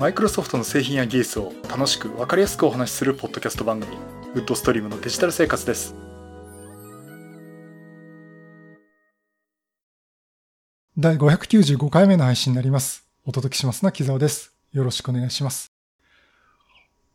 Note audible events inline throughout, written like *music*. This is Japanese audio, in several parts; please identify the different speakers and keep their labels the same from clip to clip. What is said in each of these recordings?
Speaker 1: マイクロソフトの製品や技術を楽しく分かりやすくお話しするポッドキャスト番組ウッドストリームのデジタル生活です。
Speaker 2: 第595回目の配信になります。お届けしますのは木澤です。よろしくお願いします。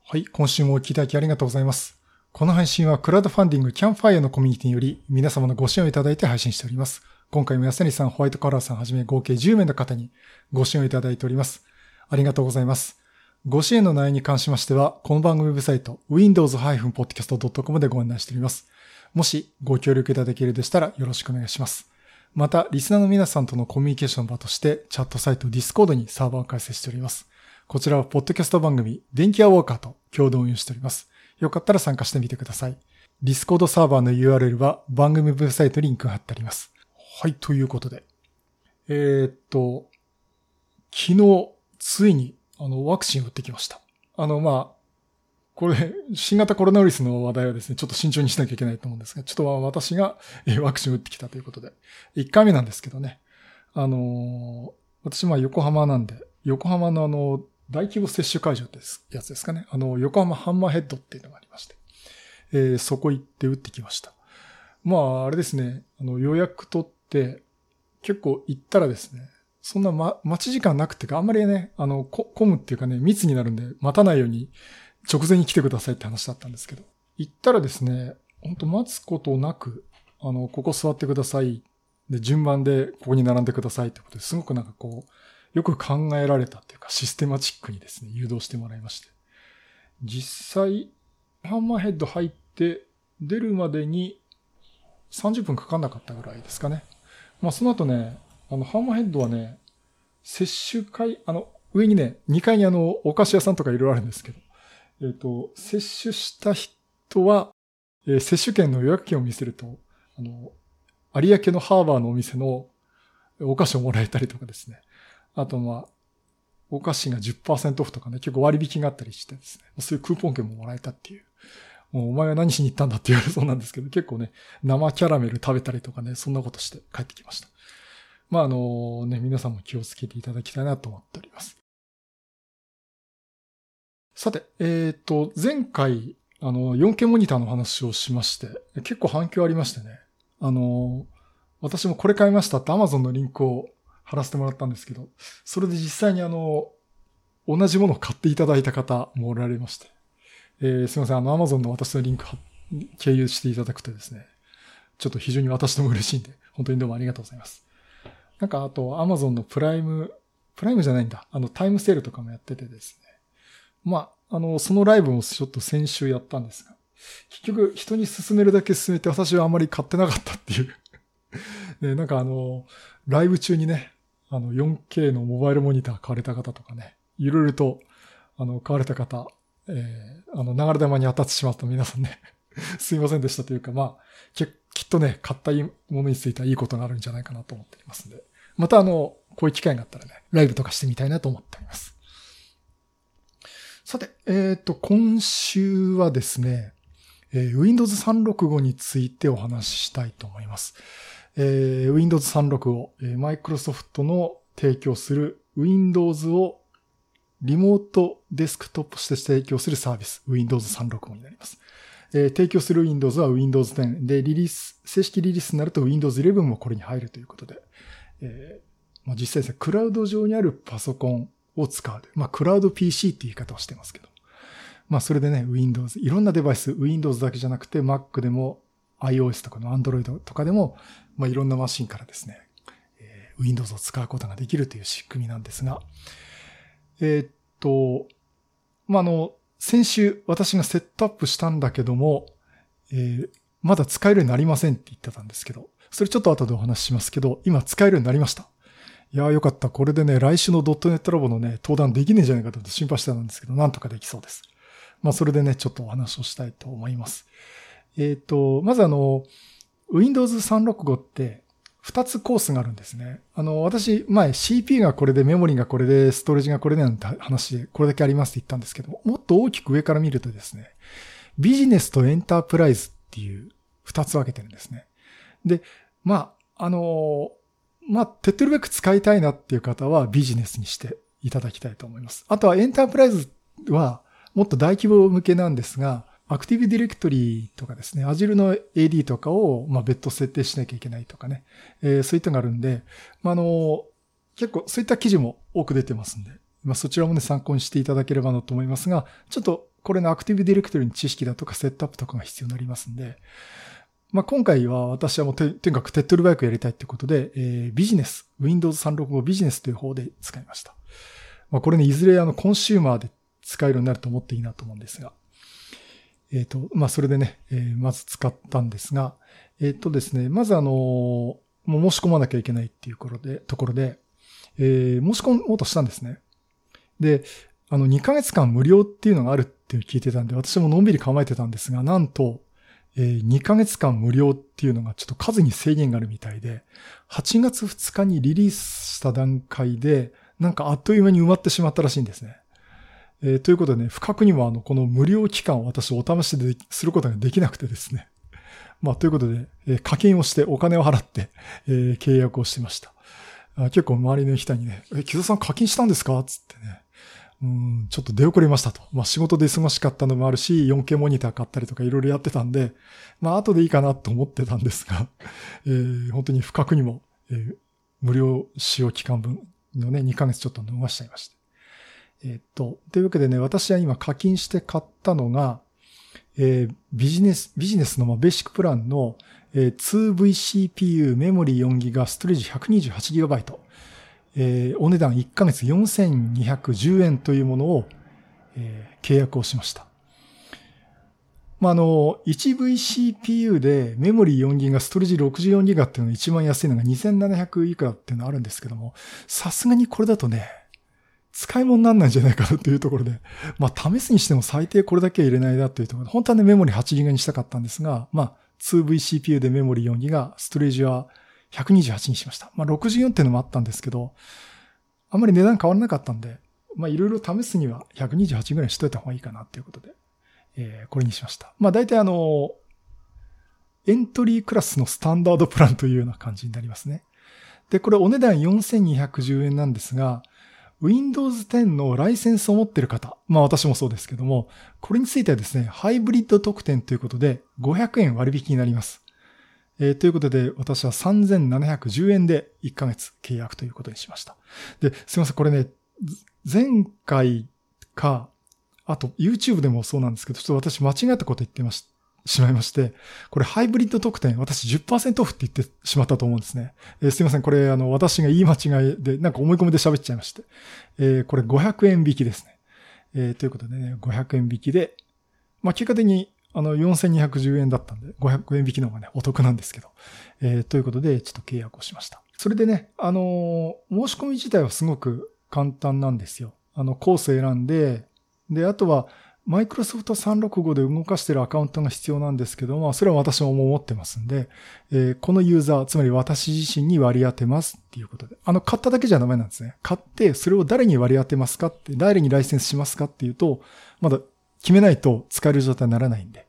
Speaker 2: はい今週もお聞きいただきありがとうございます。この配信はクラウドファンディングキャンファイアのコミュニティにより皆様のご支援をいただいて配信しております。今回も安谷さん、ホワイトカラーさんはじめ合計10名の方にご支援をいただいております。ありがとうございます。ご支援の内容に関しましては、この番組ウェブサイト、windows-podcast.com でご案内しております。もしご協力いただけるでしたらよろしくお願いします。また、リスナーの皆さんとのコミュニケーション場として、チャットサイト Discord にサーバーを開設しております。こちらは、ポッドキャスト番組、電気アウォーカーと共同運用しております。よかったら参加してみてください。Discord サーバーの URL は番組ウェブサイトにリンクが貼ってあります。はい、ということで。えー、っと、昨日、ついに、あの、ワクチン打ってきました。あの、まあ、これ、新型コロナウイルスの話題はですね、ちょっと慎重にしなきゃいけないと思うんですが、ちょっと私がワクチン打ってきたということで、1回目なんですけどね、あの私、まあ、横浜なんで、横浜のあの、大規模接種会場ってやつですかね。あの、横浜ハンマーヘッドっていうのがありまして、えー、そこ行って打ってきました。まあ、あれですね、あの、予約取って、結構行ったらですね、そんな、ま、待ち時間なくてか、あんまりね、あの、こ混むっていうかね、密になるんで、待たないように直前に来てくださいって話だったんですけど、行ったらですね、ほんと待つことなく、あの、ここ座ってください。で、順番でここに並んでくださいってことですごくなんかこう、よく考えられたっていうか、システマチックにですね、誘導してもらいまして。実際、ハンマーヘッド入って、出るまでに30分かかんなかったぐらいですかね。まあ、その後ね、あの、ハンマヘッドはね、接種会、あの、上にね、2階にあの、お菓子屋さんとかいろいろあるんですけど、えっ、ー、と、接種した人は、えー、接種券の予約券を見せると、あの、有明のハーバーのお店のお菓子をもらえたりとかですね。あと、まあ、お菓子が10%オフとかね、結構割引があったりしてですね、そういうクーポン券ももらえたっていう。もうお前は何しに行ったんだって言われそうなんですけど、結構ね、生キャラメル食べたりとかね、そんなことして帰ってきました。まあ、あのね、皆さんも気をつけていただきたいなと思っております。さて、えっ、ー、と、前回、あの、4K モニターの話をしまして、結構反響ありましてね。あの、私もこれ買いましたって Amazon のリンクを貼らせてもらったんですけど、それで実際にあの、同じものを買っていただいた方もおられまして、えー、すいません、あの、Amazon の私のリンク経由していただくとですね、ちょっと非常に私とも嬉しいんで、本当にどうもありがとうございます。なんか、あと、アマゾンのプライム、プライムじゃないんだ。あの、タイムセールとかもやっててですね。まあ、あの、そのライブもちょっと先週やったんですが、結局、人に勧めるだけ勧めて、私はあんまり買ってなかったっていう *laughs* で、なんかあの、ライブ中にね、あの、4K のモバイルモニター買われた方とかね、いろいろと、あの、買われた方、えー、あの、流れ玉に当たってしまった皆さんね *laughs* すいませんでしたというか、まあ、きっとね、買ったものについてはいいことがあるんじゃないかなと思っていますんで。またあの、こういう機会があったらね、ライブとかしてみたいなと思っております。さて、えっ、ー、と、今週はですね、えー、Windows 365についてお話ししたいと思います。えー、Windows 365、えー、Microsoft の提供する Windows をリモートデスクトップして提供するサービス、Windows 365になります。えー、提供する Windows は Windows 10で、リリース、正式リリースになると Windows 11もこれに入るということで、えーまあ、実際ですね、クラウド上にあるパソコンを使う。まあ、クラウド PC って言い方をしてますけど。まあ、それでね、Windows、いろんなデバイス、Windows だけじゃなくて Mac でも iOS とかの Android とかでも、まあ、いろんなマシンからですね、えー、Windows を使うことができるという仕組みなんですが、えー、っと、まあ、あの、先週私がセットアップしたんだけども、えー、まだ使えるようになりませんって言ってたんですけど、それちょっと後でお話ししますけど、今使えるようになりました。いやーよかった。これでね、来週のドットネットラボのね、登壇できねえんじゃないかと心配してたんですけど、なんとかできそうです。まあ、それでね、ちょっとお話をしたいと思います。えっ、ー、と、まずあの、Windows 365って、二つコースがあるんですね。あの、私、前 CP がこれで、メモリがこれで、ストレージがこれでなんて話で、これだけありますって言ったんですけど、もっと大きく上から見るとですね、ビジネスとエンタープライズっていう二つ分けてるんですね。で、まあ、あの、まあ、手っ取り早く使いたいなっていう方はビジネスにしていただきたいと思います。あとはエンタープライズはもっと大規模向けなんですが、アクティブディレクトリとかですね、Azure の AD とかを、まあ、別途設定しなきゃいけないとかね、えー、そういったのがあるんで、まあ、あの、結構そういった記事も多く出てますんで、まあ、そちらもね、参考にしていただければなと思いますが、ちょっとこれのアクティブディレクトリの知識だとかセットアップとかが必要になりますんで、まあ、今回は私はもうとにかく手っ取り早くやりたいってことで、えー、ビジネス、Windows 365ビジネスという方で使いました。まあ、これね、いずれあのコンシューマーで使えるようになると思っていいなと思うんですが、えっ、と、まあ、それでね、えー、まず使ったんですが、えっ、ー、とですね、まずあのもう申し込まなきゃいけないっていうところで、ところで、えー、申し込もうとしたんですね。で、あの、2ヶ月間無料っていうのがあるって聞いてたんで、私ものんびり構えてたんですが、なんと、えー、2ヶ月間無料っていうのがちょっと数に制限があるみたいで、8月2日にリリースした段階で、なんかあっという間に埋まってしまったらしいんですね。えー、ということでね、不覚にもあの、この無料期間を私お試しですることができなくてですね。*laughs* まあ、ということで、えー、課金をしてお金を払って、えー、契約をしてました。結構周りの人にね、え、木戸さん課金したんですか？つってね。うん、ちょっと出遅れましたと。まあ仕事で忙しかったのもあるし、4K モニター買ったりとかいろいろやってたんで、まあ後でいいかなと思ってたんですが、*laughs* えー、本当に不覚にも、えー、無料使用期間分のね、2ヶ月ちょっと逃しちゃいました。え、っと、というわけでね、私は今課金して買ったのが、えー、ビジネス、ビジネスのベーシックプランの、えー、2VCPU メモリー 4GB ストレージ 128GB えー、お値段1ヶ月4210円というものを、えー、契約をしました。まあ、あの、1VCPU でメモリー 4GB ストレージ 64GB っていうのが一番安いのが2700いくらっていうのがあるんですけども、さすがにこれだとね、使い物にならないんじゃないかなっていうところで、*laughs* まあ試すにしても最低これだけは入れないなっていうところで、本当はねメモリ 8GB にしたかったんですが、まあ 2VCPU でメモリ 4GB、ストレージは128にしました。まあ、64っていうのもあったんですけど、あんまり値段変わらなかったんで、まあ、いろいろ試すには128ぐらいしといた方がいいかなっていうことで、えー、これにしました。まあ、大体あの、エントリークラスのスタンダードプランというような感じになりますね。で、これお値段4210円なんですが、Windows 10のライセンスを持っている方、まあ私もそうですけども、これについてはですね、ハイブリッド特典ということで500円割引になります。えー、ということで、私は3710円で1ヶ月契約ということにしました。で、すいません、これね、前回か、あと YouTube でもそうなんですけど、ちょっと私間違ったこと言ってましたしまいまして、これハイブリッド特典、私10%オフって言ってしまったと思うんですね。えー、すいません、これあの、私が言い間違いで、なんか思い込みで喋っちゃいまして。えー、これ500円引きですね。えー、ということでね、500円引きで、まあ、結果的にあの、4210円だったんで、500円引きの方がね、お得なんですけど。えー、ということで、ちょっと契約をしました。それでね、あのー、申し込み自体はすごく簡単なんですよ。あの、コース選んで、で、あとは、マイクロソフト365で動かしてるアカウントが必要なんですけども、それは私も持ってますんで、えー、このユーザー、つまり私自身に割り当てますっていうことで。あの、買っただけじゃダメなんですね。買って、それを誰に割り当てますかって、誰にライセンスしますかっていうと、まだ決めないと使える状態にならないんで。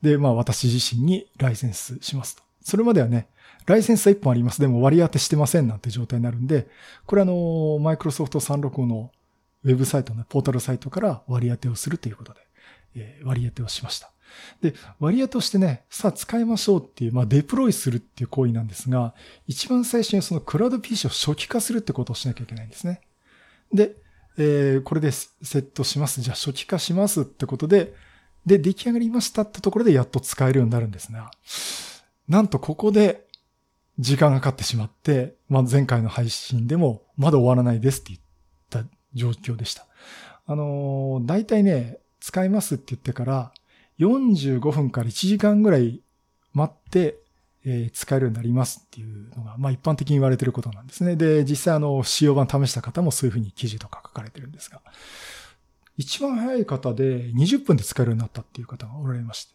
Speaker 2: で、まあ私自身にライセンスしますと。それまではね、ライセンスは1本あります。でも割り当てしてませんなんて状態になるんで、これあの、マイクロソフト365のウェブサイトのポータルサイトから割り当てをするということで、えー、割り当てをしました。で、割り当てをしてね、さあ使いましょうっていう、まあデプロイするっていう行為なんですが、一番最初にそのクラウド PC を初期化するってことをしなきゃいけないんですね。で、えー、これでセットします。じゃあ初期化しますってことで、で、出来上がりましたってところでやっと使えるようになるんですが、なんとここで時間がかかってしまって、まあ、前回の配信でもまだ終わらないですって言った状況でした。あのー、大体ね、使いますって言ってから45分から1時間ぐらい待って、えー、使えるようになりますっていうのが、まあ一般的に言われてることなんですね。で、実際あの、使用版試した方もそういうふうに記事とか書かれてるんですが。一番早い方で20分で使えるようになったっていう方がおられまして。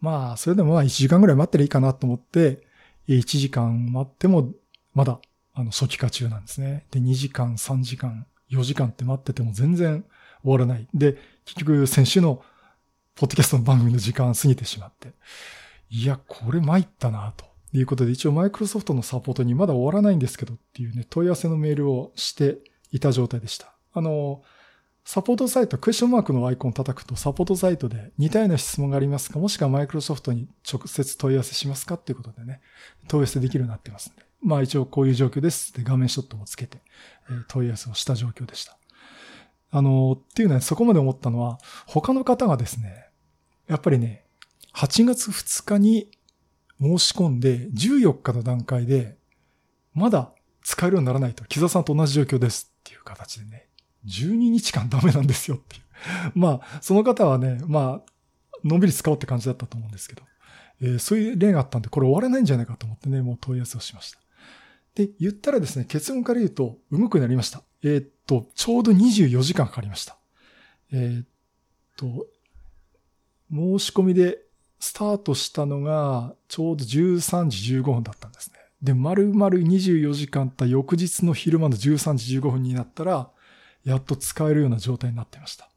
Speaker 2: まあ、それでもまあ1時間ぐらい待ってりゃいいかなと思って、1時間待っても、まだ、あの、初期化中なんですね。で、2時間、3時間、4時間って待ってても全然終わらない。で、結局、先週の、ポッドキャストの番組の時間過ぎてしまって。いや、これ参ったなと。いうことで、一応マイクロソフトのサポートにまだ終わらないんですけどっていうね、問い合わせのメールをしていた状態でした。あの、サポートサイト、クエスチョンマークのアイコンを叩くと、サポートサイトで似たような質問がありますか？もしくはマイクロソフトに直接問い合わせしますか？っていうことでね、問い合わせできるようになってますんで。まあ一応こういう状況ですって画面ショットもつけて、えー問い合わせをした状況でした。あの、っていうのはそこまで思ったのは、他の方がですね、やっぱりね、8月2日に申し込んで、14日の段階で、まだ使えるようにならないと、木澤さんと同じ状況ですっていう形でね、12日間ダメなんですよっていう。*laughs* まあ、その方はね、まあ、のんびり使おうって感じだったと思うんですけど、えーそういう例があったんで、これ終わらないんじゃないかと思ってね、もう問い合わせをしました。で、言ったらですね、結論から言うと、動くなりました。えーっと、ちょうど24時間かかりました。えーっと、申し込みでスタートしたのが、ちょうど13時15分だったんですね。で、丸々24時間た翌日の昼間の13時15分になったら、やっと使えるような状態になっていました。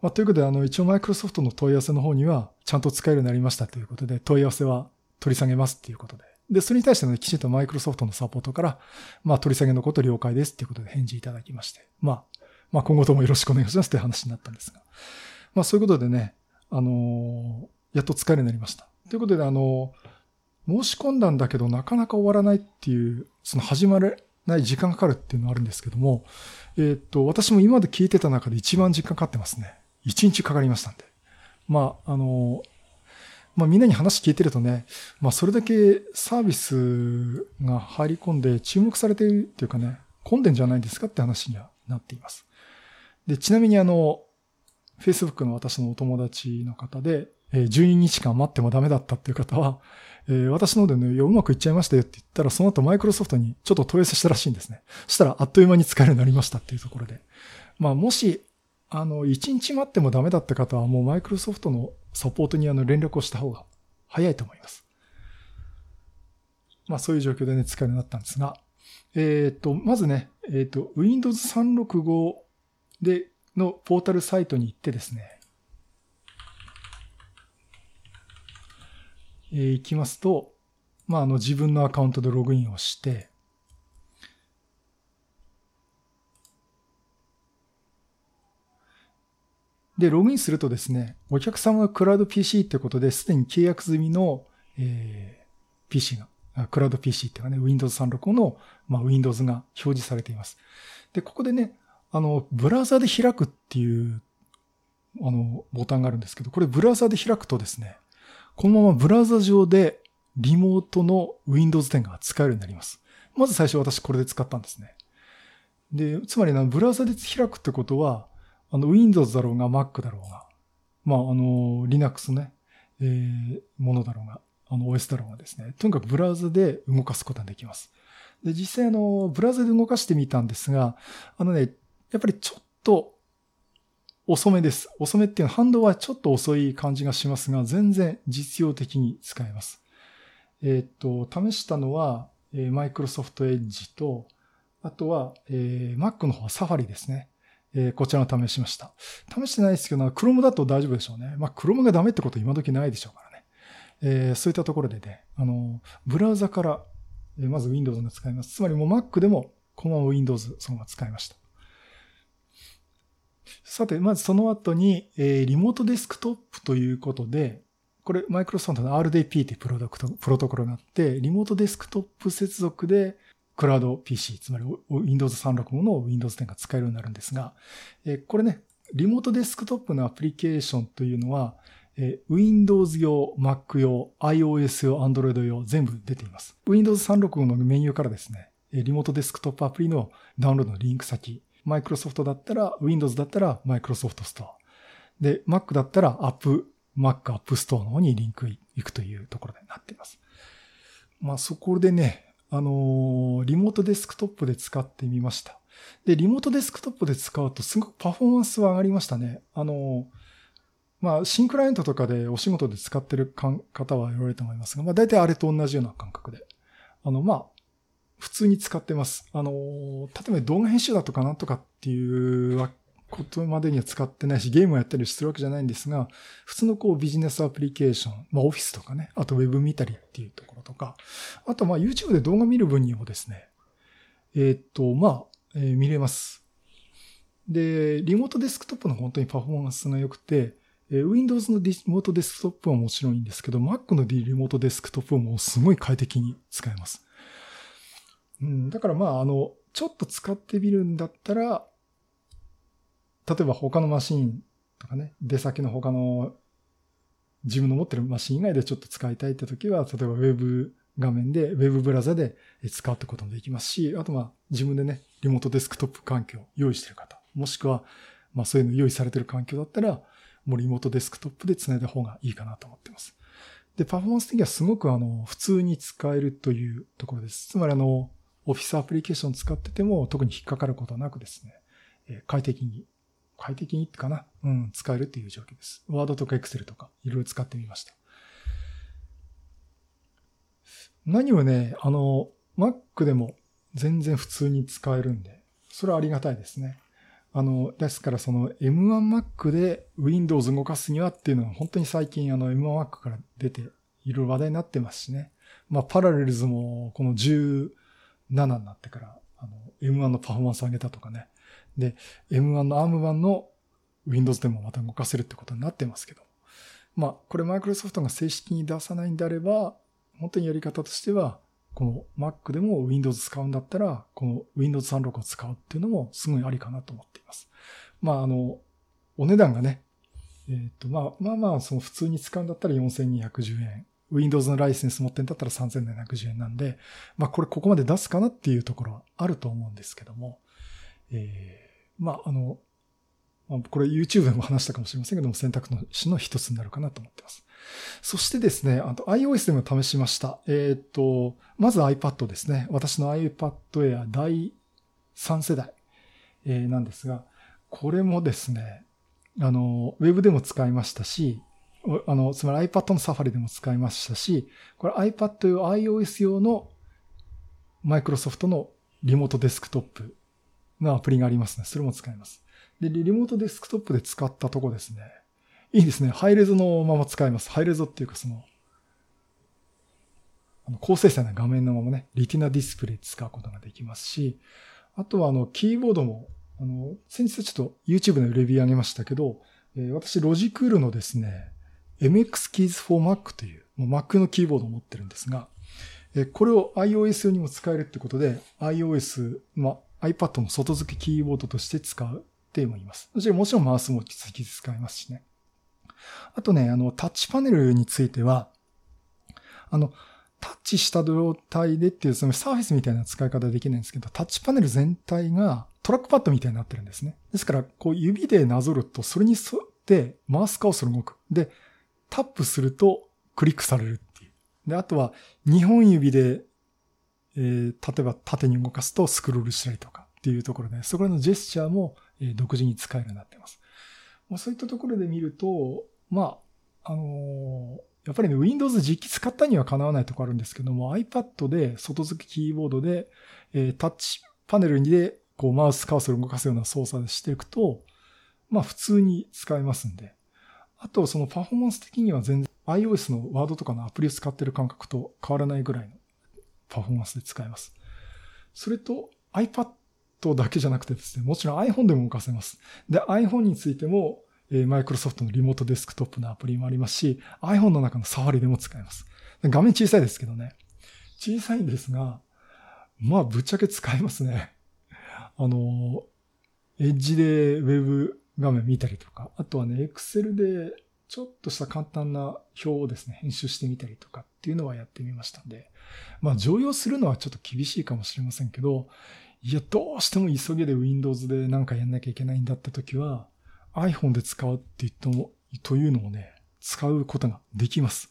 Speaker 2: まあ、ということで、あの、一応マイクロソフトの問い合わせの方には、ちゃんと使えるようになりましたということで、問い合わせは取り下げますっていうことで。で、それに対してね、きちんとマイクロソフトのサポートから、まあ、取り下げのこと了解ですっていうことで返事いただきまして。まあ、まあ、今後ともよろしくお願いしますという話になったんですが。まあ、そういうことでね、あのーやっと使えるようになりました。ということで、あのー申し込んだんだけど、なかなか終わらないっていう、その始まらない時間がかかるっていうのはあるんですけども、えーっと、私も今まで聞いてた中で一番時間かかってますね。一日かかりましたんで。まあ、あのまあみんなに話聞いてるとね、まあそれだけサービスが入り込んで注目されているっていうかね、混んでんじゃないですかって話にはなっています。で、ちなみにあの、Facebook の私のお友達の方で、え12日間待ってもダメだったっていう方は、え私のでね、いや、うまくいっちゃいましたよって言ったら、その後マイクロソフトにちょっと問い合わせしたらしいんですね。そしたらあっという間に使えるようになりましたっていうところで。まあもし、あの、1日待ってもダメだって方は、もうマイクロソフトのサポートにあの連絡をした方が早いと思います。まあそういう状況でね、使えるようになったんですが、えっ、と、まずね、えっ、と、Windows 365で、のポータルサイトに行ってですね、えー行きますと、まあ、あの、自分のアカウントでログインをして、で、ログインするとですね、お客様のクラウド PC ってことで、すでに契約済みの、えー PC が、クラウド PC っていうかね、Windows 365の、まあ、Windows が表示されています。で、ここでね、あの、ブラウザで開くっていう、あの、ボタンがあるんですけど、これブラウザで開くとですね、このままブラウザ上でリモートの Windows 10が使えるようになります。まず最初私これで使ったんですね。で、つまりな、ブラウザで開くってことは、あの、Windows だろうが Mac だろうが、まあ、あの、Linux ね、えー、ものだろうが、あの、OS だろうがですね、とにかくブラウザで動かすことができます。で、実際あの、ブラウザで動かしてみたんですが、あのね、やっぱりちょっと遅めです。遅めっていうのは反動はちょっと遅い感じがしますが、全然実用的に使えます。えーっと、試したのは、えー、Microsoft Edge と、あとは、えー Mac の方は Safari ですね。えーこちらを試しました。試してないですけど、Chrome だと大丈夫でしょうね。まあ、Chrome がダメってこと今時ないでしょうからね。えーそういったところでね、あの、ブラウザから、えーまず Windows が使えます。つまりもう Mac でも、このまま Windows そのまま使いました。さて、まずその後に、えーリモートデスクトップということで、これ、マイクロソフトの RDP というプロダクト、プロトコルがあって、リモートデスクトップ接続で、クラウド PC、つまり Windows 365の Windows 10が使えるようになるんですが、えこれね、リモートデスクトップのアプリケーションというのは、え Windows 用、Mac 用、iOS 用、Android 用、全部出ています。Windows 365のメニューからですね、リモートデスクトップアプリのダウンロードのリンク先、Microsoft だったら、Windows だったら Microsoft Store。で、Mac だったら App、Mac App Store の方にリンク行くというところになっています。まあそこでね、あのリモートデスクトップで使ってみました。で、リモートデスクトップで使うとすごくパフォーマンスは上がりましたね。あのまあ、新クライアントとかでお仕事で使ってる方は言われると思いますが、まあ大体あれと同じような感覚で。あの、まあ、普通に使ってます。あの、例えば動画編集だとかなんとかっていうわことまでには使ってないし、ゲームをやったりするわけじゃないんですが、普通のこうビジネスアプリケーション、まあオフィスとかね、あとウェブ見たりっていうところとか、あとまあ YouTube で動画見る分にもですね、えっと、まあ、えー見れます。で、リモートデスクトップの本当にパフォーマンスが良くてえ、Windows のリモートデスクトップはもちろんいいんですけど、Mac のリモートデスクトップもすごい快適に使えます。うん、だからまあ、あの、ちょっと使ってみるんだったら、例えば他のマシンとかね、出先の他の自分の持ってるマシン以外でちょっと使いたいって時は、例えば Web 画面で Web ブラザで使うってこともできますし、あとまあ自分でね、リモートデスクトップ環境を用意してる方、もしくはまあそういうの用意されてる環境だったら、もうリモートデスクトップで繋いだ方がいいかなと思ってます。で、パフォーマンス的にはすごくあの、普通に使えるというところです。つまりあの、オフィスアプリケーション使ってても特に引っかかることはなくですね、快適に、快適にってかな、うん、使えるっていう状況です。ワードとかエクセルとかいろいろ使ってみました。何をね、あの、Mac でも全然普通に使えるんで、それはありがたいですね。あの、ですからその M1Mac で Windows 動かすにはっていうのは本当に最近あの M1Mac から出ていろいろ話題になってますしね。まあ、パラレルズもこの17になってからあの M1 のパフォーマンス上げたとかね。で、M1 の ARM 版の Windows でもまた動かせるってことになってますけど。まあ、これマイクロソフトが正式に出さないんであれば、本当にやり方としては、この Mac でも Windows 使うんだったら、この Windows 36を使うっていうのもすごいありかなと思っています。まあ、あの、お値段がね、えっ、ー、と、まあ、まあまあ、その普通に使うんだったら4210円。Windows のライセンス持ってんだったら3710円なんで、まあこれここまで出すかなっていうところはあると思うんですけども、えー、まああの、まあ、これ YouTube でも話したかもしれませんけども、選択の肢の一つになるかなと思ってます。そしてですね、あと iOS でも試しました。えっ、と、まず iPad ですね。私の iPad Air 第3世代、えー、なんですが、これもですね、あの、ウェブでも使いましたし、あの、つまり iPad のサファリでも使いましたし、これ iPad 用 iOS 用のマイクロソフトのリモートデスクトップのアプリがありますね。それも使います。で、リモートデスクトップで使ったとこですね。いいですね。ハイレゾのまま使えます。ハイレゾっていうかその、あの高精細な画面のままね、リティナディスプレイ使うことができますし、あとはあの、キーボードも、あの、先日ちょっと YouTube のレビュー上げましたけど、えー、私、ロジクールのですね、MX Keys for Mac という、もう Mac のキーボードを持ってるんですが、えー、これを iOS 用にも使えるってことで、iOS、まあ、iPad の外付けキーボードとして使うってもいます。もちろんマウスも引き続き使えますしね。あとね、あの、タッチパネルについては、あの、タッチした状態でっていう、そのサーフェスみたいな使い方できないんですけど、タッチパネル全体がトラックパッドみたいになってるんですね。ですから、こう指でなぞると、それに沿ってマウスカーソル動く。で、タップするとクリックされるっていう。で、あとは2本指で、えー、例えば縦に動かすとスクロールしたりとかっていうところで、そこらのジェスチャーも、独自に使えるようになっています。まあ、そういったところで見ると、まあ、あのー、やっぱりね、Windows 実機使ったにはかなわないとこあるんですけども、iPad で外付けキーボードで、えー、タッチパネルにで、こう、マウスカーソルを動かすような操作でしていくと、まあ、普通に使えますんで。あと、そのパフォーマンス的には全然 iOS のワードとかのアプリを使ってる感覚と変わらないぐらいのパフォーマンスで使えます。それと iPad だけじゃなくてですね、もちろん iPhone でも動かせます。で、iPhone についても、マイクロソフトのリモートデスクトップのアプリもありますし、iPhone の中のサファリでも使えます。画面小さいですけどね。小さいんですが、まあ、ぶっちゃけ使えますね。あの、エッジでウェブ画面見たりとか、あとはね、Excel でちょっとした簡単な表をですね、編集してみたりとかっていうのはやってみましたんで、まあ、常用するのはちょっと厳しいかもしれませんけど、いや、どうしても急げで Windows でなんかやんなきゃいけないんだった時は、iPhone で使うって言っても、というのをね、使うことができます。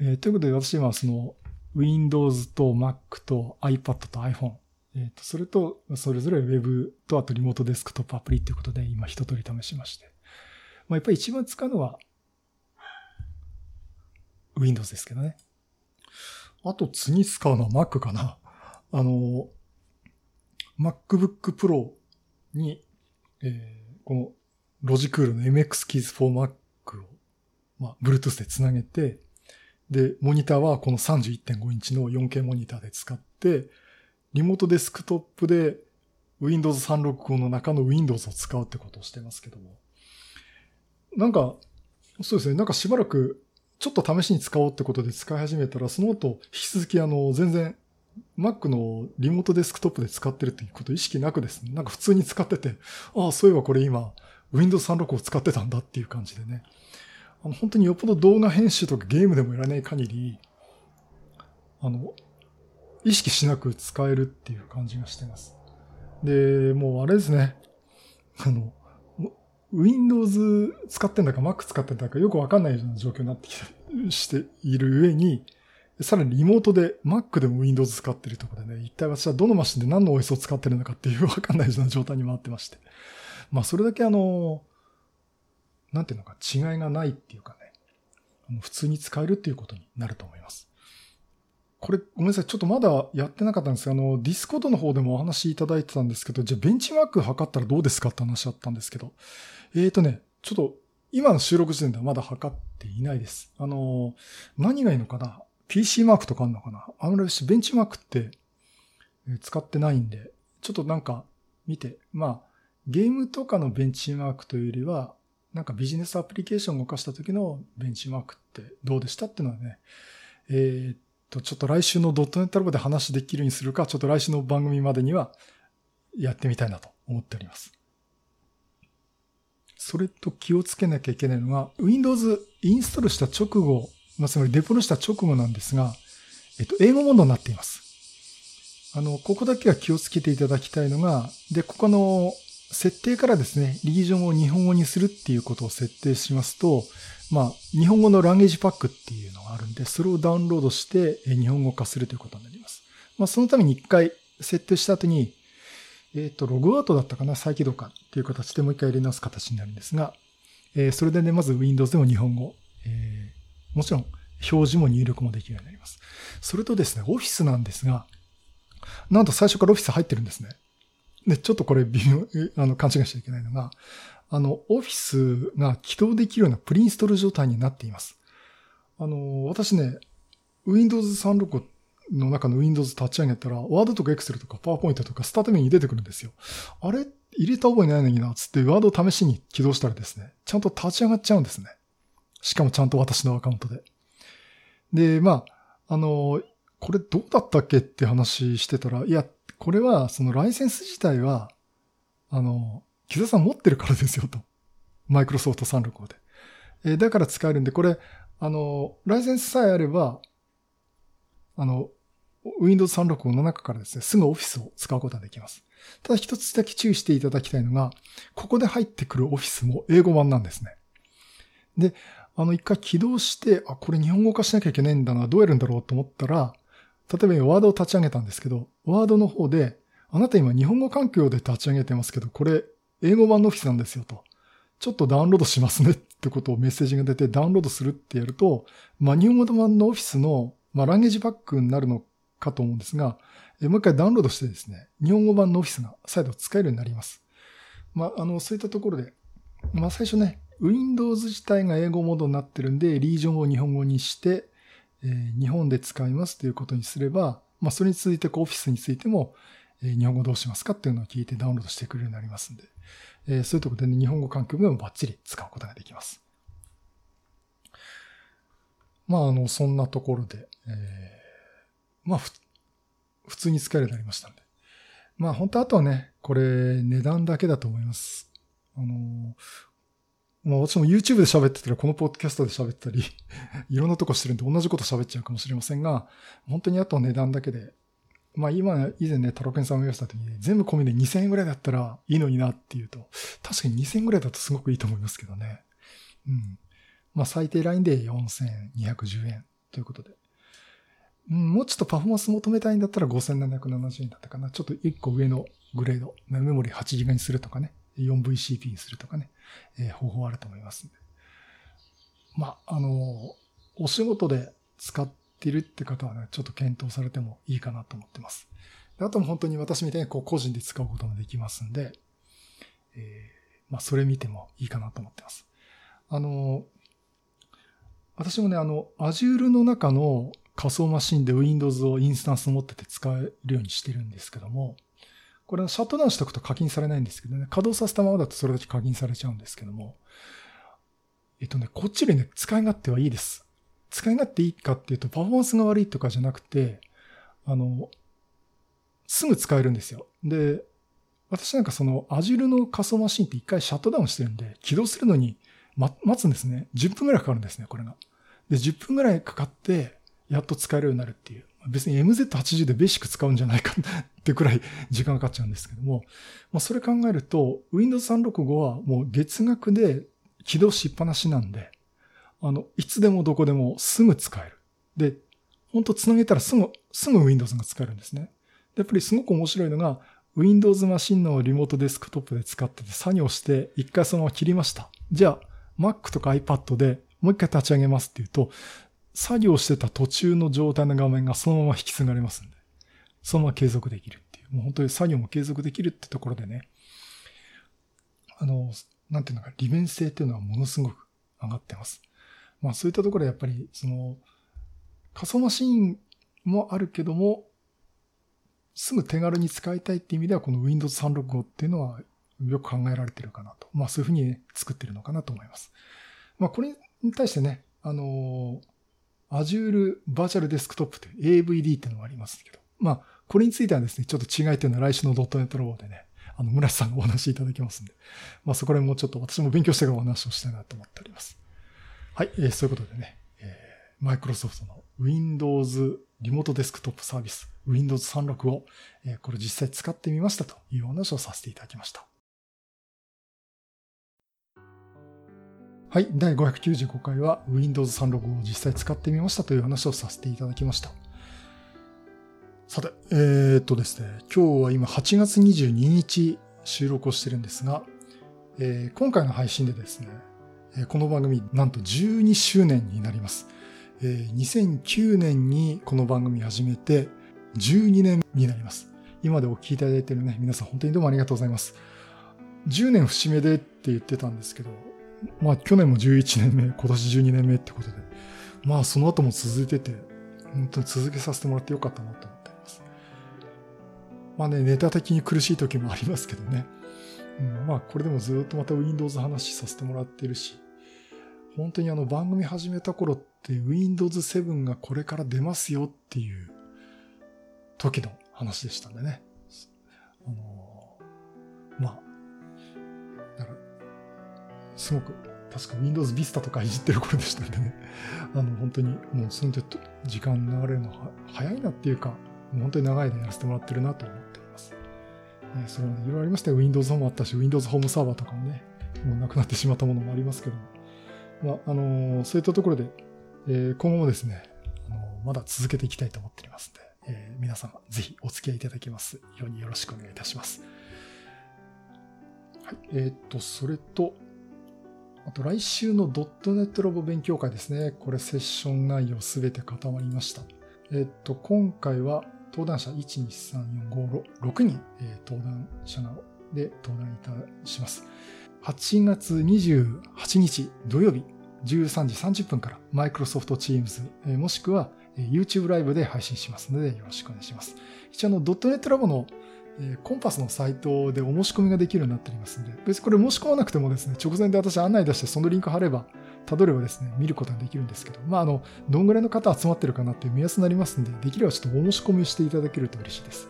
Speaker 2: えー、ということで私今その Windows と Mac と iPad と iPhone、えー、とそれとそれぞれ Web とあとリモートデスクトップアプリということで今一通り試しまして。まあ、やっぱり一番使うのは Windows ですけどね。あと次使うのは Mac かな。あの、MacBook Pro に、えーこのロジクールの MX Keys for Mac を、まあ、Bluetooth でつなげて、で、モニターはこの31.5インチの 4K モニターで使って、リモートデスクトップで Windows 365の中の Windows を使うってことをしてますけども。なんか、そうですね。なんかしばらく、ちょっと試しに使おうってことで使い始めたら、その後、引き続きあの、全然、Mac のリモートデスクトップで使ってるっていうこと意識なくですね。なんか普通に使ってて、ああ、そういえばこれ今、Windows 36を使ってたんだっていう感じでね。あの、本当によっぽど動画編集とかゲームでもやらない限り、あの、意識しなく使えるっていう感じがしてます。で、もうあれですね。あの、Windows 使ってんだか Mac 使ってんだかよくわかんないような状況になってきて、している上に、さらにリモートで Mac でも Windows 使ってるところでね、一体私はどのマシンで何の OS を使ってるのかっていうわかんないような状態に回ってまして。まあそれだけあの、なんていうのか違いがないっていうかね、普通に使えるっていうことになると思います。これ、ごめんなさい。ちょっとまだやってなかったんですが、あの、 Discord の方でもお話いただいてたんですけど、じゃあベンチマーク測ったらどうですかって話あったんですけど、えーとね、ちょっと、今の収録時点ではまだ測っていないです。あの、何がいいのかな ?PC マークとかあるのかな？あの、ベンチマークって使ってないんで、ちょっとなんか見て、まあ、ゲームとかのベンチマークというよりは、なんかビジネスアプリケーションを動かした時のベンチマークってどうでしたっていうのはね、えー、と、ちょっと来週のドットネットラボで話できるようにするか、ちょっと来週の番組までにはやってみたいなと思っております。それと気をつけなきゃいけないのが、Windows インストールした直後、まあ、つまりデポルした直後なんですが、えっと、英語モードになっています。あの、ここだけは気をつけていただきたいのが、で、ここの設定からですね、リージョンを日本語にするっていうことを設定しますと、まあ、日本語のランゲージパックっていうのがあるんで、それをダウンロードして日本語化するということになります。まあ、そのために一回設定した後に、えっ、ー、と、ログアウトだったかな、再起動かっていう形でもう一回入れ直す形になるんですが、えー、それでね、まず Windows でも日本語、えー、もちろん表示も入力もできるようになります。それとですね、Office なんですが、なんと最初から Office 入ってるんですね。で、ちょっとこれ微妙、あの、勘違いしちゃいけないのが、あの、オフィスが起動できるようなプリインストール状態になっています。あの、私ね、Windows 365の中の Windows 立ち上げたら、Word とか Excel とか PowerPoint とかスタートメニューに出てくるんですよ。あれ入れた覚えないのにな、つって Word を試しに起動したらですね、ちゃんと立ち上がっちゃうんですね。しかもちゃんと私のアカウントで。で、まあ、あの、これどうだったっけって話してたら、いや、これは、そのライセンス自体は、あの、木田さん持ってるからですよと。マイクロソフト365で。えー、だから使えるんで、これ、あの、ライセンスさえあれば、あの、Windows 365の中からですね、すぐ Office を使うことができます。ただ一つだけ注意していただきたいのが、ここで入ってくる Office も英語版なんですね。で、あの、一回起動して、あ、これ日本語化しなきゃいけないんだな、どうやるんだろうと思ったら、例えば今ワードを立ち上げたんですけど、ワードの方で、あなた今日本語環境で立ち上げてますけど、これ英語版のオフィスなんですよと。ちょっとダウンロードしますねってことをメッセージが出てダウンロードするってやると、まあ日本語版のオフィスの、まあランゲージパックになるのかと思うんですが、もう一回ダウンロードしてですね、日本語版のオフィスが再度使えるようになります。まああの、そういったところで、まあ最初ね、Windows 自体が英語モードになってるんで、リージョンを日本語にして、え、日本で使いますということにすれば、まあ、それに続いてオフィスについても、え、日本語どうしますかっていうのを聞いてダウンロードしてくれるようになりますんで、え、そういうところでね、日本語環境でもバッチリ使うことができます。まあ、あの、そんなところで、えー、まあ、普通に使えるようになりましたんで。まあ、本当あとはね、これ、値段だけだと思います。あの、まあ私も YouTube で喋ってたらこのポッドキャストで喋ったり *laughs* いろんなとこしてるんで同じこと喋っちゃうかもしれませんが、本当にあと値段だけで、まあ今、以前ね、タロケンさんも言わせた時に、全部込みで2000円ぐらいだったらいいのになっていうと、確かに2000円ぐらいだとすごくいいと思いますけどね。うん。まあ最低ラインで4210円ということで。うん、もうちょっとパフォーマンス求めたいんだったら5770円だったかな。ちょっと1個上のグレード、メモリ 8GB にするとかね。4VCP にするとかね、えー、方法あると思います。まあ、あの、お仕事で使ってるって方はね、ちょっと検討されてもいいかなと思ってます。あとも本当に私みたいにこう個人で使うこともできますんで、えー、まあ、それ見てもいいかなと思ってます。あの、私もね、あの、Azure の中の仮想マシンで Windows をインスタンス持ってて使えるようにしてるんですけども、これシャットダウンしておくと課金されないんですけどね、稼働させたままだとそれだけ課金されちゃうんですけども、えっとね、こっちよりね、使い勝手はいいです。使い勝手いいかっていうと、パフォーマンスが悪いとかじゃなくて、あの、すぐ使えるんですよ。で、私なんかその Azure の仮想マシンって一回シャットダウンしてるんで、起動するのに、ま、待つんですね。10分くらいかかるんですね、これが。で、10分くらいかかって、やっと使えるようになるっていう。別に MZ80 でベーシック使うんじゃないかってくらい時間かかっちゃうんですけども、まあ、それ考えると、Windows 365はもう月額で起動しっぱなしなんで、あの、いつでもどこでもすぐ使える。で、本当繋げたらすぐ、すぐ Windows が使えるんですね。やっぱりすごく面白いのが、Windows マシンのリモートデスクトップで使ってて作業して一回そのまま切りました。じゃあ、Mac とか iPad でもう一回立ち上げますっていうと、作業してた途中の状態の画面がそのまま引き継がれますんで、そのまま継続できるっていう。もう本当に作業も継続できるってところでね、あの、なんていうのか、利便性っていうのはものすごく上がってます。まあそういったところでやっぱり、その、仮想マシーンもあるけども、すぐ手軽に使いたいっていう意味では、この Windows 365っていうのはよく考えられてるかなと。まあそういうふうに、ね、作ってるのかなと思います。まあこれに対してね、あの Azure Virtual Desktop という AVD ってのがありますけど、まあこれについてはですね、ちょっと違いというのは来週の .NET ロボでね、あの、村瀬さんがお話しいただきますんで、まあそこら辺もちょっと私も勉強してからお話をしたいなと思っております。はい、えー、そういうことでね、えー、マイクロソフトの Windows リモートデスクトップサービス Windows 365を、えー、これ実際使ってみましたというお話をさせていただきました。はい、第595回は Windows 365を実際使ってみましたという話をさせていただきました。さて、えー、っとですね、今日は今8月22日収録をしてるんですが、えー、今回の配信でですね、この番組なんと12周年になります。えー、2009年にこの番組始めて12年になります。今でお聞きいただいてるね、皆さん本当にどうもありがとうございます。10年節目でって言ってたんですけど、まあ去年も11年目、今年12年目ってことで、まあその後も続いてて、本当に続けさせてもらってよかったなと思っています。まあね、ネタ的に苦しい時もありますけどね。うん、まあこれでもずっとまた Windows 話させてもらってるし、本当にあの番組始めた頃って Windows 7がこれから出ますよっていう時の話でしたんでね。あの、まあ、すごく、確か Windows Vista とかいじってる頃でしたんでね。*laughs* あの、本当にもうその時間流れるのは早いなっていうか、う本当に長い間やらせてもらってるなと思っています。ね、それもいろいろありましたよ。Windows もあったし、Windows ホームサーバーとかもね、もうなくなってしまったものもありますけども。まあ、あのー、そういったところで、えー、今後もですね、あのー、まだ続けていきたいと思っておりますので、えー、皆さんぜひお付き合いいただきますようによろしくお願いいたします。はい。えっ、と、それと、あと来週の .NET ロボ勉強会ですね。これセッション内容すべて固まりました。えっ、と、今回は登壇者1、2、3、4、5、6人、え登壇者で登壇いたします。8月28日土曜日13時30分から Microsoft Teams もしくは YouTube ライブで配信しますのでよろしくお願いします。一応の .NET ラボのえコンパスのサイトでお申し込みができるようになっておりますので、別にこれ申し込まなくてもですね、直前で私案内出してそのリンク貼れば、たどればですね、見ることができるんですけど、まあ、あの、どんぐらいの方集まってるかなっていう目安になりますんで、できればちょっとお申し込みしていただけると嬉しいです。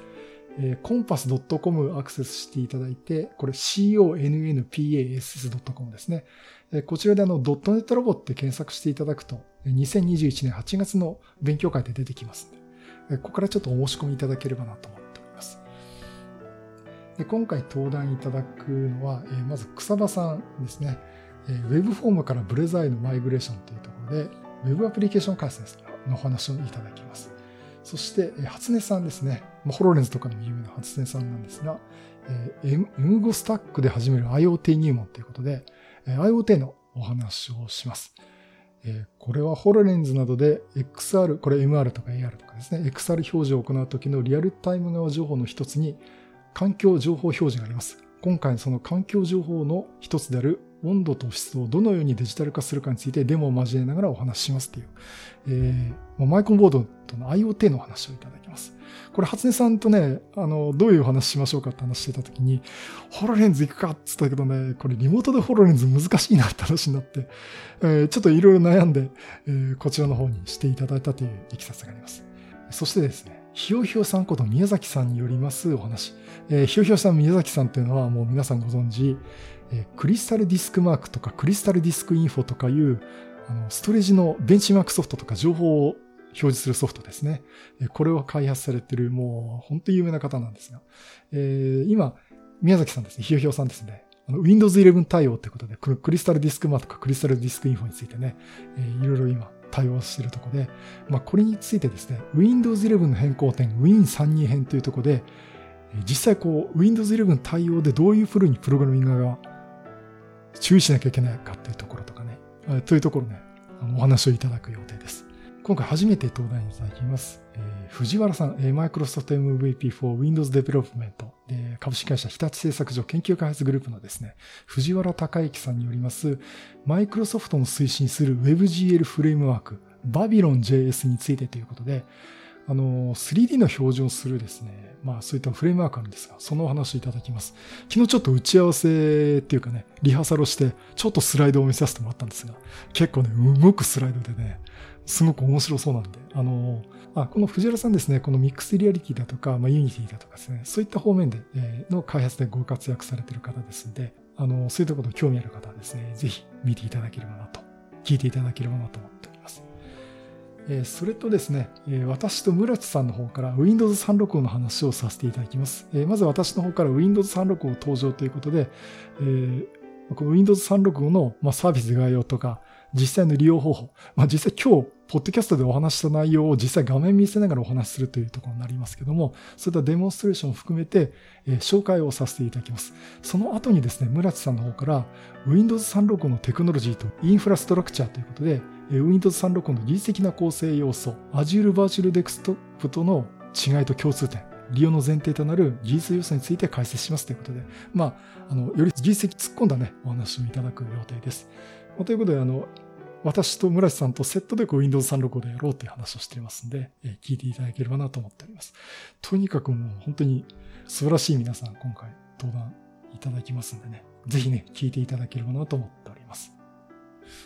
Speaker 2: え、コンパス .com アクセスしていただいて、これ connpass.com ですね。え、こちらであの、ドットネットロボって検索していただくと、2021年8月の勉強会で出てきますので、ここからちょっとお申し込みいただければなと思っております。で今回登壇いただくのは、え、まず草場さんですね。えー、ウェブフォームからブレザーへのマイグレーションというところで、ウェブアプリケーション開発の話をいただきます。そして、初音さんですね。ホロレンズとかでも有名な初音さんなんですが、M 5スタックで始める IoT 入門ということで、IoT のお話をします。これはホロレンズなどで XR、これ MR とか AR とかですね、XR 表示を行うときのリアルタイム側情報の一つに環境情報表示があります。今回その環境情報の一つである温度と湿度をどのようにデジタル化するかについてデモを交えながらお話ししますという、えー、マイコンボードとの IoT の話をいただきます。これ、初音さんとね、あの、どういうお話しましょうかって話してた時に、ホロレンズ行くかって言ったけどね、これリモートでホロレンズ難しいなって話になって、えー、ちょっといろいろ悩んで、えー、こちらの方にしていただいたといういきさつがあります。そしてですね、ひよひよさんこと宮崎さんによりますお話。えー、ひよひよさん、宮崎さんっていうのはもう皆さんご存知、えー、クリスタルディスクマークとかクリスタルディスクインフォとかいうあのストレージのベンチマークソフトとか情報を表示するソフトですね。これを開発されてるもう本当に有名な方なんですが、えー、今、宮崎さんですね、ひよひよさんですね。Windows 11対応ということで、クリスタルディスクマークとかクリスタルディスクインフォについてね、えー、いろいろ今対応しているところで、まあ、これについてですね、Windows 11の変更点、Win32 編というところで、実際こう、Windows 11対応でどういうふうにプログラミングが注意しなきゃいけないかっていうところとかね、というところね、お話をいただく予定です。今回初めて登壇いただきます。えー、藤原さん、えー、Microsoft MVP for Windows Development で株式会社日立製作所研究開発グループのですね、藤原隆之さんによります、Microsoft の推進する WebGL フレームワーク、Babylon.js についてということで、あの、3D の標準をするですね、まあそういったフレームワークあるんですが、そのお話いただきます。昨日ちょっと打ち合わせっていうかね、リハーサルをして、ちょっとスライドを見させてもらったんですが、結構ね、動くスライドでね、すごく面白そうなんで、あの、あこの藤原さんですね、この Mixed Reality だとか、まあ、 Unity だとかですね、そういった方面で、え、の開発でご活躍されている方ですんで、あの、そういったこと興味ある方はですね、ぜひ見ていただければなと、聞いていただければなと思っております。えー、それとですね、え、私と村地さんの方から Windows 365の話をさせていただきます。えー、まず私の方から Windows 365登場ということで、えー、この Windows 365の、まあ、サービス概要とか、実際の利用方法、まあ、実際今日、ポッドキャストでお話した内容を実際画面見せながらお話しするというところになりますけども、そういったデモンストレーションを含めて、えー、紹介をさせていただきます。その後にですね、村地さんの方から Windows 365のテクノロジーとインフラストラクチャーということで、Windows 365の技術的な構成要素、Azure Virtual Desktop との違いと共通点、利用の前提となる技術要素について解説しますということで、まあ、あの、より技術的突っ込んだね、お話をいただく予定です。ということで、あの、私と村瀬さんとセットでこう Windows 365でやろうという話をしていますので、え聞いていただければなと思っております。とにかくもう本当に素晴らしい皆さん今回登壇いただきますんでね、ぜひね、聞いていただければなと思っております。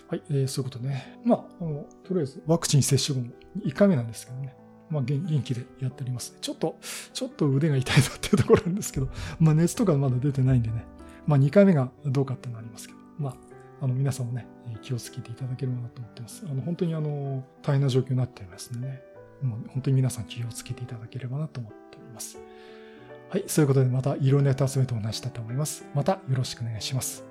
Speaker 2: はい、えー、そういうことね。まあ、あの、とりあえずワクチン接種後も1回目なんですけどね。まあ元気でやっております。ちょっと、ちょっと腕が痛いなっていうところなんですけど、まあ熱とかまだ出てないんでね。まあ2回目がどうかっていうのはありますけど、まああの、皆さんもね、気をつけていただければなと思ってます。あの、本当にあの、大変な状況になっていますのでね、もう本当に皆さん気をつけていただければなと思っております。はい、そういうことでまたいろんなネタ集めてお話したいと思います。またよろしくお願いします。